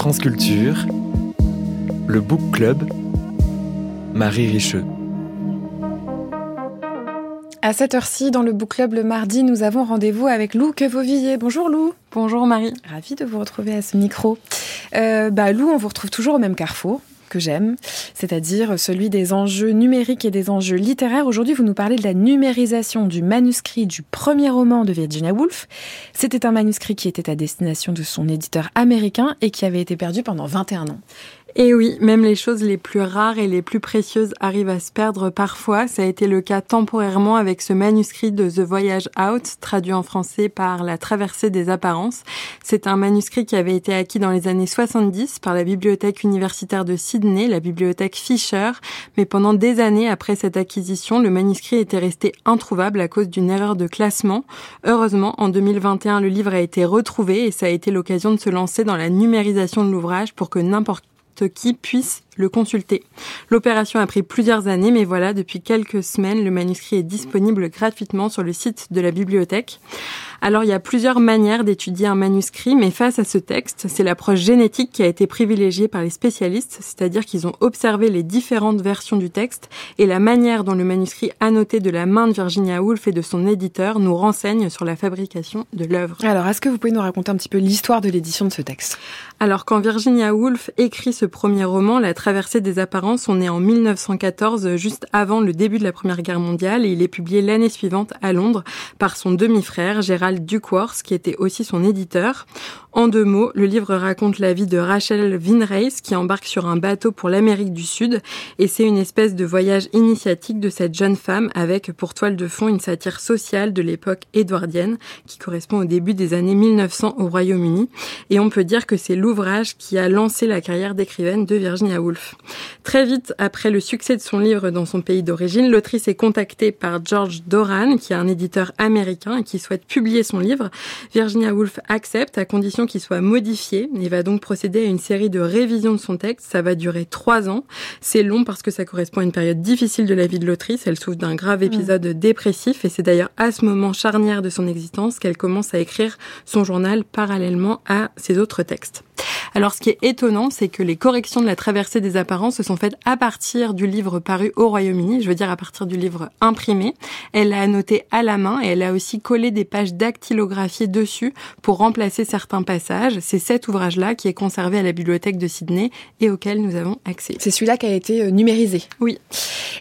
France Culture, le Book Club, Marie Richeux. À cette heure-ci, dans le Book Club le mardi, nous avons rendez-vous avec Lou Quevauvilliers. Bonjour Lou. Bonjour Marie. Ravie de vous retrouver à ce micro. Euh, bah, Lou, on vous retrouve toujours au même carrefour que j'aime, c'est-à-dire celui des enjeux numériques et des enjeux littéraires. Aujourd'hui, vous nous parlez de la numérisation du manuscrit du premier roman de Virginia Woolf. C'était un manuscrit qui était à destination de son éditeur américain et qui avait été perdu pendant 21 ans. Et oui, même les choses les plus rares et les plus précieuses arrivent à se perdre parfois. Ça a été le cas temporairement avec ce manuscrit de The Voyage Out, traduit en français par La traversée des apparences. C'est un manuscrit qui avait été acquis dans les années 70 par la bibliothèque universitaire de Sydney, la bibliothèque Fisher. Mais pendant des années après cette acquisition, le manuscrit était resté introuvable à cause d'une erreur de classement. Heureusement, en 2021, le livre a été retrouvé et ça a été l'occasion de se lancer dans la numérisation de l'ouvrage pour que n'importe qui puisse le consulter. L'opération a pris plusieurs années, mais voilà, depuis quelques semaines, le manuscrit est disponible gratuitement sur le site de la bibliothèque. Alors, il y a plusieurs manières d'étudier un manuscrit, mais face à ce texte, c'est l'approche génétique qui a été privilégiée par les spécialistes, c'est-à-dire qu'ils ont observé les différentes versions du texte et la manière dont le manuscrit annoté de la main de Virginia Woolf et de son éditeur nous renseigne sur la fabrication de l'œuvre. Alors, est-ce que vous pouvez nous raconter un petit peu l'histoire de l'édition de ce texte? Alors, quand Virginia Woolf écrit ce premier roman, La traversée des apparences, on est en 1914, juste avant le début de la Première Guerre mondiale, et il est publié l'année suivante à Londres par son demi-frère, Gérald Duckworth, qui était aussi son éditeur. En deux mots, le livre raconte la vie de Rachel Vinrace qui embarque sur un bateau pour l'Amérique du Sud et c'est une espèce de voyage initiatique de cette jeune femme avec pour toile de fond une satire sociale de l'époque édouardienne qui correspond au début des années 1900 au Royaume-Uni et on peut dire que c'est l'ouvrage qui a lancé la carrière d'écrivaine de Virginia Woolf. Très vite après le succès de son livre dans son pays d'origine, l'autrice est contactée par George Doran qui est un éditeur américain et qui souhaite publier son livre. Virginia Woolf accepte à condition qui soit modifié. Il va donc procéder à une série de révisions de son texte. Ça va durer trois ans. C'est long parce que ça correspond à une période difficile de la vie de l'autrice. Elle souffre d'un grave épisode dépressif et c'est d'ailleurs à ce moment charnière de son existence qu'elle commence à écrire son journal parallèlement à ses autres textes. Alors ce qui est étonnant, c'est que les corrections de la traversée des apparences se sont faites à partir du livre paru au Royaume-Uni, je veux dire à partir du livre imprimé. Elle l'a annoté à la main et elle a aussi collé des pages dactylographiées dessus pour remplacer certains passages. C'est cet ouvrage-là qui est conservé à la bibliothèque de Sydney et auquel nous avons accès. C'est celui-là qui a été euh, numérisé. Oui.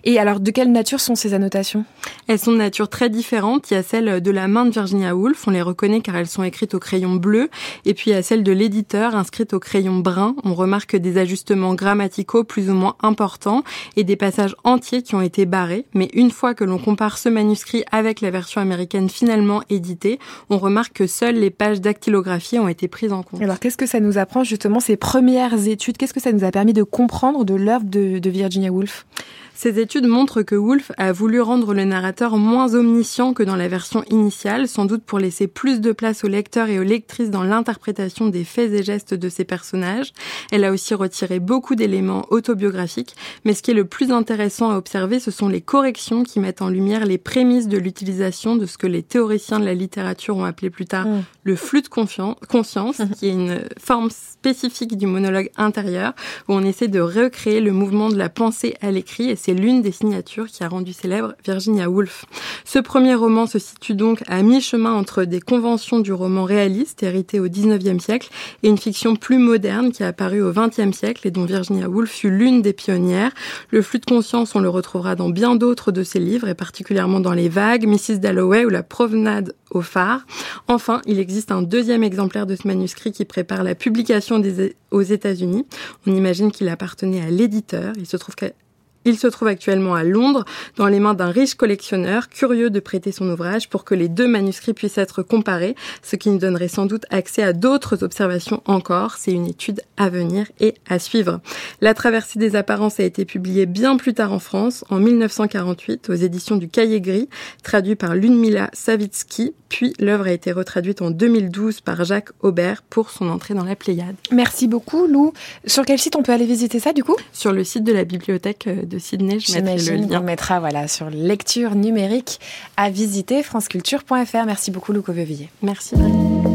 Et alors, de quelle nature sont ces annotations? Elles sont de nature très différente. Il y a celle de la main de Virginia Woolf, on les reconnaît car elles sont écrites au crayon bleu, et puis il y a celle de l'éditeur inscrite au crayon brun. On remarque des ajustements grammaticaux plus ou moins importants et des passages entiers qui ont été barrés. Mais une fois que l'on compare ce manuscrit avec la version américaine finalement éditée, on remarque que seules les pages dactylographiées ont été prises en compte. Alors, qu'est-ce que ça nous apprend justement ces premières études? Qu'est-ce que ça nous a permis de comprendre de l'œuvre de Virginia Woolf? Ces études montrent que Woolf a voulu rendre le narrateur moins omniscient que dans la version initiale, sans doute pour laisser plus de place aux lecteurs et aux lectrices dans l'interprétation des faits et gestes de ses personnages. Elle a aussi retiré beaucoup d'éléments autobiographiques, mais ce qui est le plus intéressant à observer, ce sont les corrections qui mettent en lumière les prémices de l'utilisation de ce que les théoriciens de la littérature ont appelé plus tard mm. le flux de conscience, qui est une forme spécifique du monologue intérieur, où on essaie de recréer le mouvement de la pensée à l'écrit, et c'est l'une des signatures qui a rendu célèbre Virginia Woolf. Ce premier roman se situe donc à mi-chemin entre des conventions du roman réaliste hérité au XIXe siècle et une fiction plus moderne qui a apparu au XXe siècle et dont Virginia Woolf fut l'une des pionnières. Le flux de conscience, on le retrouvera dans bien d'autres de ses livres et particulièrement dans Les Vagues, Mrs. Dalloway ou La Promenade au phare. Enfin, il existe un deuxième exemplaire de ce manuscrit qui prépare la publication aux États-Unis. On imagine qu'il appartenait à l'éditeur. Il se trouve qu'à il se trouve actuellement à Londres, dans les mains d'un riche collectionneur, curieux de prêter son ouvrage pour que les deux manuscrits puissent être comparés, ce qui nous donnerait sans doute accès à d'autres observations encore. C'est une étude à venir et à suivre. La traversée des apparences a été publiée bien plus tard en France, en 1948, aux éditions du Cahier Gris, traduit par Ludmila Savitsky, puis l'œuvre a été retraduite en 2012 par Jacques Aubert pour son entrée dans la Pléiade. Merci beaucoup, Lou. Sur quel site on peut aller visiter ça, du coup? Sur le site de la bibliothèque euh, de Sydney. Je mettrai le lien. On mettra voilà, sur lecture numérique à visiter franceculture.fr. Merci beaucoup, Lou Covevilliers. Merci. Marie.